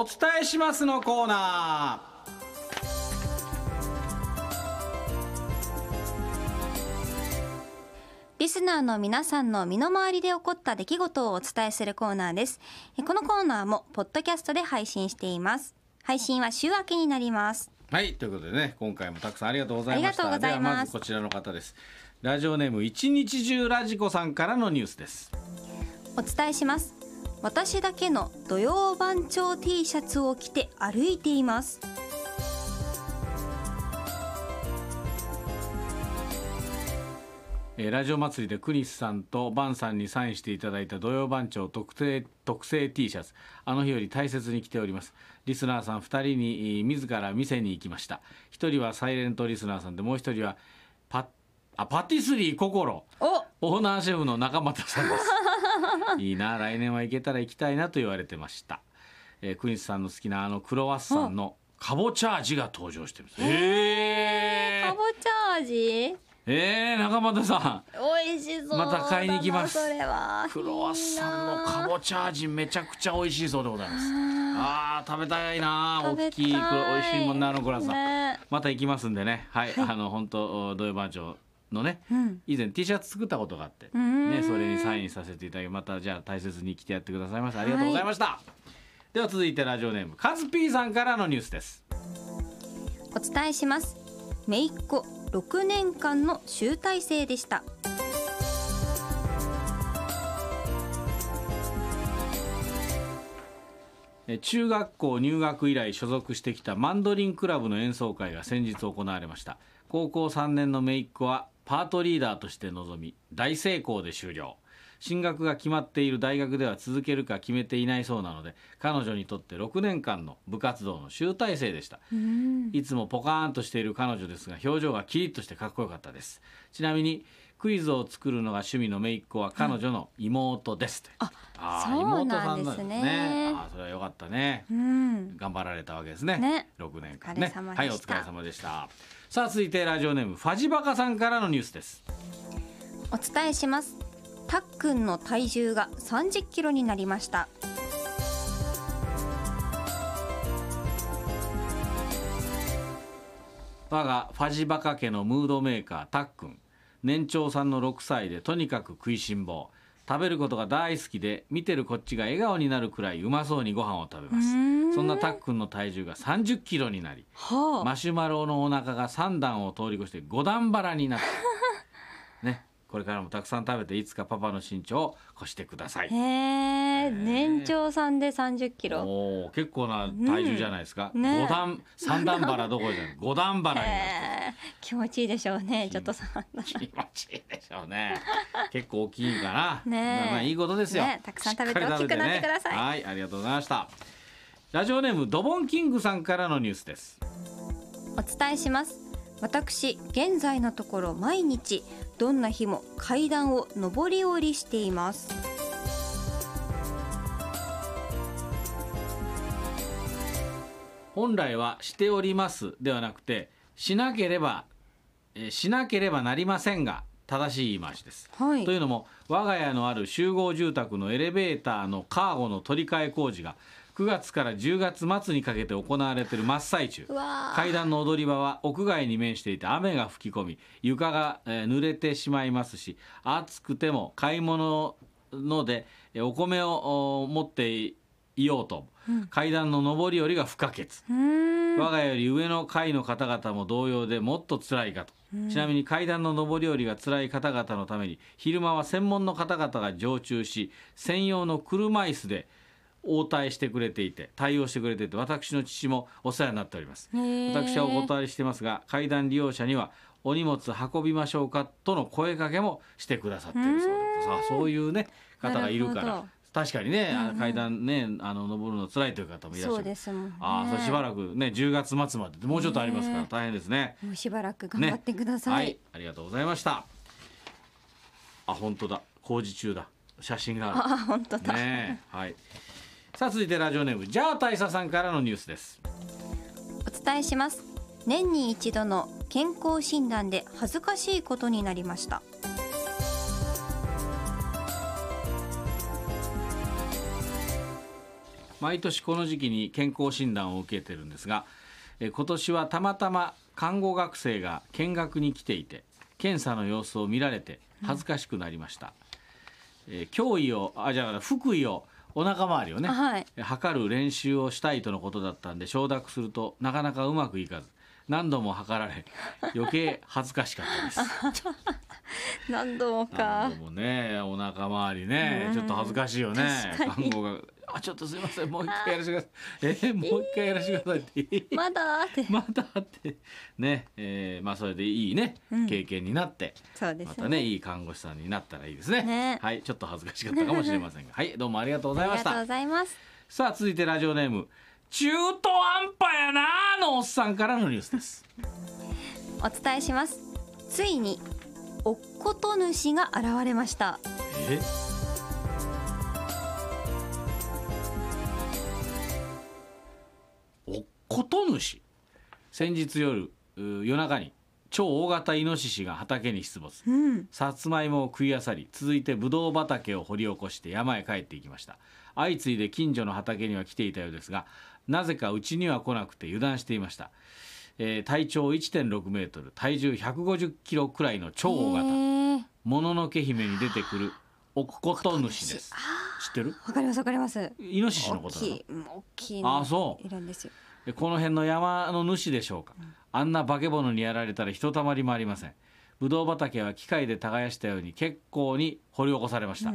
お伝えしますのコーナリスナーの皆さんの身の回りで起こった出来事をお伝えするコーナーです。えこのコーナーもポッドキャストで配信しています。配信は週明けになります。ーはいということでね今回もたくさんありがとうございましたありがとうございますまずこちらの方ですラジオネーム一日中ラジコさんからのニュースですお伝えします。私だけの土曜番長 T シャツを着て歩いています。えーラジオ祭りでクリスさんとバンさんにサインしていただいた土曜番長特製特製 T シャツ。あの日より大切に着ております。リスナーさん2人にえー自ら店に行きました。1人はサイレントリスナーさんでもう1人はパあパティスリー心。お。オーナーシェフの中俣さんです いいな来年は行けたら行きたいなと言われてました、えークリスさんの好きなあのクロワッサンのカボチャージが登場してるんです。えーかぼちゃ味えー、中俣さん。美味しそうまた買いに行きます。それは。クロワッサンのかぼちゃ味めちゃくちゃ美味しいそうでございます。あー食べたいな大きい美味しいもんなあのクロワッサン、ね。また行きますんでね。はい、あの本当土曜番長のね、うん。以前 T シャツ作ったことがあって、ん。ね、それにサインさせていただきまたじゃあ大切に着てやってくださいました。ありがとうございました、では続いてラジオネームカズピーさんからのニュースです。お伝えします。姪っ子6年間の集大成でした。え中学校入学以来所属してきたマンドリンクラブの演奏会が先日行われました。高校3年の姪っ子はパートリーダーとして臨み大成功で終了。進学が決まっている大学では続けるか決めていないそうなので彼女にとって6年間の部活動の集大成でした。いつもポカーンとしている彼女ですが表情がキリッとしてかっこよかったです。ちなみにクイズを作るのが趣味の姪っ子は彼女の妹です、ああーそうなん妹ですね。さんあーそれはよかったね。うん。頑張られたわけですね。ね。6年間お疲れねはいお疲れ様でしたさあ続いてラジオネームファジバカさんからのニュースです。お伝えします。たっくんの体重が30キロになりました。我がファジバカ家のムードメーカーたっくん年長さんの6歳でとにかく食いしん坊食べることが大好きで見てるこっちが笑顔になるくらいうまそうにご飯を食べます。そんなたっくんの体重が30キロになりはマシュマロのお腹が3段を通り越して5段腹になった。ねこれからもたくさん食べていつかパパの身長を越してください。へえ年長さんで30キロ。おお結構な体重じゃないですか、うん。ね。五段三段腹どころじゃない。五段腹になって気持ちいいでしょうねちょっとさ気持ちいいでしょうね。結構大きいかな。ねえ。まあまあいいことですよ、ねたくさん食べて大きくなってください。はいありがとうございました。ラジオネームドボンキングさんからのニュースです。お伝えします私現在のところ毎日どんな日も階段を上り下りしています。本来はしておりますではなくてしなければ、えーしなければなりませんが正しい言い回しです、はい。というのも我が家のある集合住宅のエレベーターのカーゴの取り替え工事が9月から10月末にかけて行われている真っ最中。階段の踊り場は屋外に面していて雨が吹き込み床が、えー濡れてしまいますし暑くても買い物のでえーお米をお持っていようと、階段の上り下りが不可欠。我が家より上の階の方々も同様でもっと辛いかと、ちなみに階段の上り下りが辛い方々のために昼間は専門の方々が常駐し専用の車椅子で応対してくれていて対応してくれていて私の父もお世話になっております。ー。私はお断りしてますが階段利用者にはお荷物運びましょうかとの声かけもしてくださっているそうです。さあそういうね方がいるから。確かにね、あ階段ねあの登るの辛いという方もいらっしゃる。そうですもんね。ああ、それしばらくね、10月末までもうちょっとありますから、大変ですね。もうしばらく頑張ってください、はい、ありがとうございました。あ、本当だ、工事中だ。写真がああ本当る。だ、ねえ、はい。さあ、続いてラジオネーム、じゃあ大佐さんからのニュースです。お伝えします。年に一度の健康診断で恥ずかしいことになりました。毎年この時期に健康診断を受けてるんですが、えー今年はたまたま看護学生が見学に来ていて検査の様子を見られて恥ずかしくなりました、えー胸囲をあじゃあ腹囲をお腹周りをね、あはい。測る練習をしたいとのことだったんで承諾するとなかなかうまくいかず何度も測られ余計恥ずかしかったです。何度もか。何度もねお腹周りねうん。ちょっと恥ずかしいよね。看護が「あちょっとすいません。もう一回やらせてください」えーもう一回やらせてください」って。まだって。まだって。ね、えーまあそれでいいね、うん。経験になって。そうですまたねいい看護師さんになったらいいですね。ね。はい。ちょっと恥ずかしかったかもしれませんが。はいどうもありがとうございました。ありがとうございます。さあ続いてラジオネーム中途半端やなーのおっさんからのニュースです。お伝えします。ついにおっこと主が現れました。え？こと主先日夜う夜中に超大型イノシシが畑に出没。うん。さつまいもを食い漁り続いてブドウ畑を掘り起こして山へ帰っていきました。相次いで近所の畑には来ていたようですがなぜかうちには来なくて油断していました、えー体長1.6メートル体重150キロくらいの超大型。もののけ姫に出てくるおっこと主です。知ってる？わかりますわかります。イノシシの大ことな。のきいうん大きいあそう。いるんですよ。でこの辺の山の主でしょうか、あんな化け物にやられたらひとたまりもありません。ぶどう畑は機械で耕したように結構に掘り起こされました。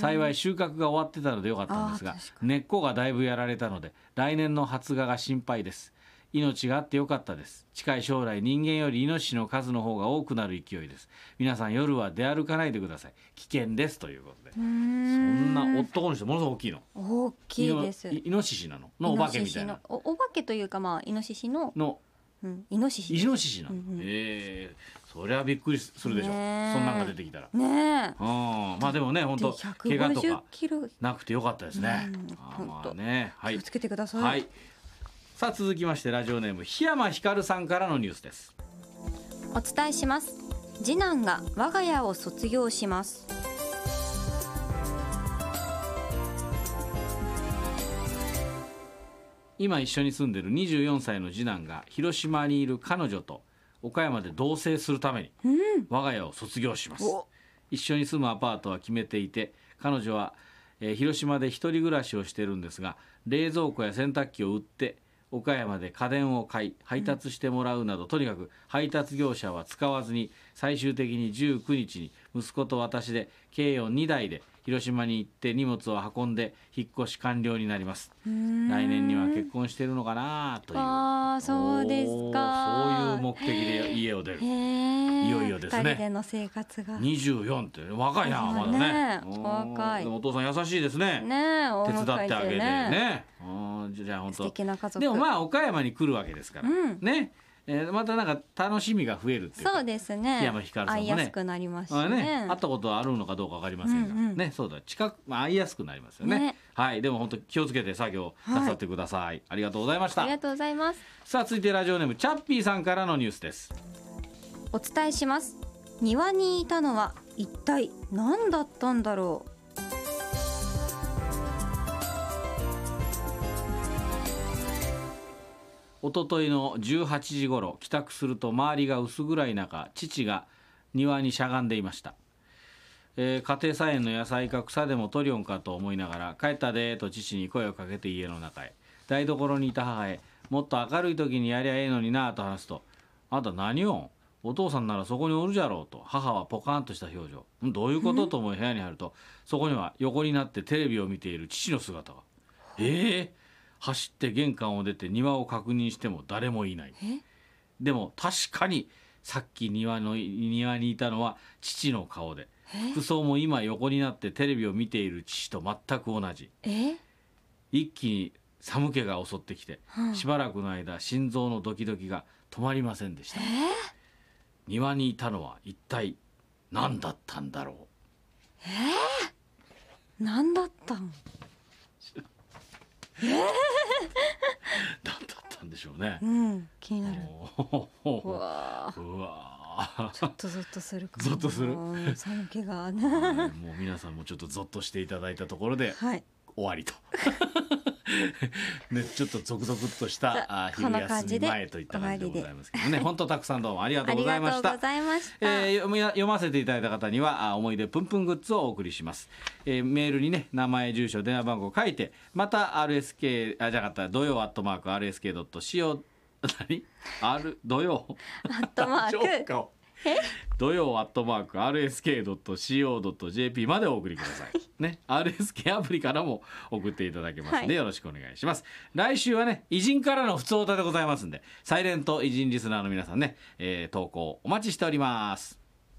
幸い収穫が終わってたのでよかったんですが根っこがだいぶやられたので来年の発芽が心配です命があってよかったです。近い将来人間よりイノシシの数の方が多くなる勢いです。皆さん夜は出歩かないでください。危険ですということで。そん。んな男の人ものすごく大きいの。大きいです。イノシシなの？のお化けみたいな。おお化けというかまあイノシシの、の。うん、イノシシイノシシなの、うんうん。ええそりゃびっくりするでしょ、ねえ。そんなんが出てきたら。ねうん。まあでもね本当で150怪我とかなくてよかったですね、うん。あまあね。はい。気をつけてください、はい。さあ続きましてラジオネーム檜山光さんからのニュースです。お伝えします次男が我が家を卒業します今一緒に住んでる24歳の次男が広島にいる彼女と岡山で同棲するために我が家を卒業します。お一緒に住むアパートは決めていて彼女は、えー広島で一人暮らしをしてるんですが冷蔵庫や洗濯機を売って岡山で家電を買い配達してもらうなど、とにかく配達業者は使わずに最終的に19日に息子と私で計4 2台で広島に行って荷物を運んで引っ越し完了になります。来年には結婚してるのかなという。あーそうですか。そういう目的で家を出る。いよいよですね。二人での生活が。ね24って若いなまだね。若い。お父さん優しいですね。えお手伝ってあげてね。じゃあ本素当敵な家族。でもまあ岡山に来るわけですから、うん。ね、えーまたなんか楽しみが増えるっていうかそうですね。檜山ひかるさんもね。会いやすくなりますしね。あね、会ったことあるのかどうかわかりませんが、うんうんね、そうだ、近く、まあ、会いやすくなりますよね。ね。はい、でも本当気をつけて作業なさってください。ありがとうございました。あり。がとうございます。さあ、続いてラジオネームチャッピーさんからのニュースです。お伝えします。庭にいたのは一体何だったんだろ一昨日の18時頃帰宅すると周りが薄暗い中父が庭にしゃがんでいました、えー家庭菜園の野菜か草でも取りよんかと思いながら「帰ったで」と父に声をかけて家の中へ。台所にいた母へ「もっと明るい時にやりゃええのにな」と話すと「あんた何を？お父さんならそこにおるじゃろう」と。母はポカンとした表情。どういうこと？と思い部屋に入るとそこには横になってテレビを見ている父の姿が。ええ走って玄関を出て庭を確認しても誰もいない。え？でも確かにさっき庭の庭にいたのは父の顔で服装も今横になってテレビを見ている父と全く同じ。うえ？一気に寒気が襲ってきて、うんしばらくの間心臓のドキドキが止まりませんでした。庭にいたのは一体何だったんだろ何だったんう 何だったんでしょうね。う、ん気になる。うわちょっとゾッとするかもゾッとする？うん寒気が。ねはいもう皆さんもちょっとゾッとしていただいたところではい。終わりと ね、ちょっっと続々としたあ昼休み前といった感じでございますけどね。本当たくさんどうもありがとうございました。えー、読ませていただいた方にはあ思い出ぷんぷんグッズをお送りします、えー、メールにね名前住所電話番号書いてまた RSK あじゃなかった土曜アットマーク RSK.CO 何？R 土曜？アットマーク 土曜アットマーク RSK.CO.JP までお送りください。ね、RSK アプリからも送っていただけますので、はい、よろしくお願いします。来週はね、偉人からの普通歌でございますんで、サイレント偉人リスナーの皆さんね、えー、投稿お待ちしております。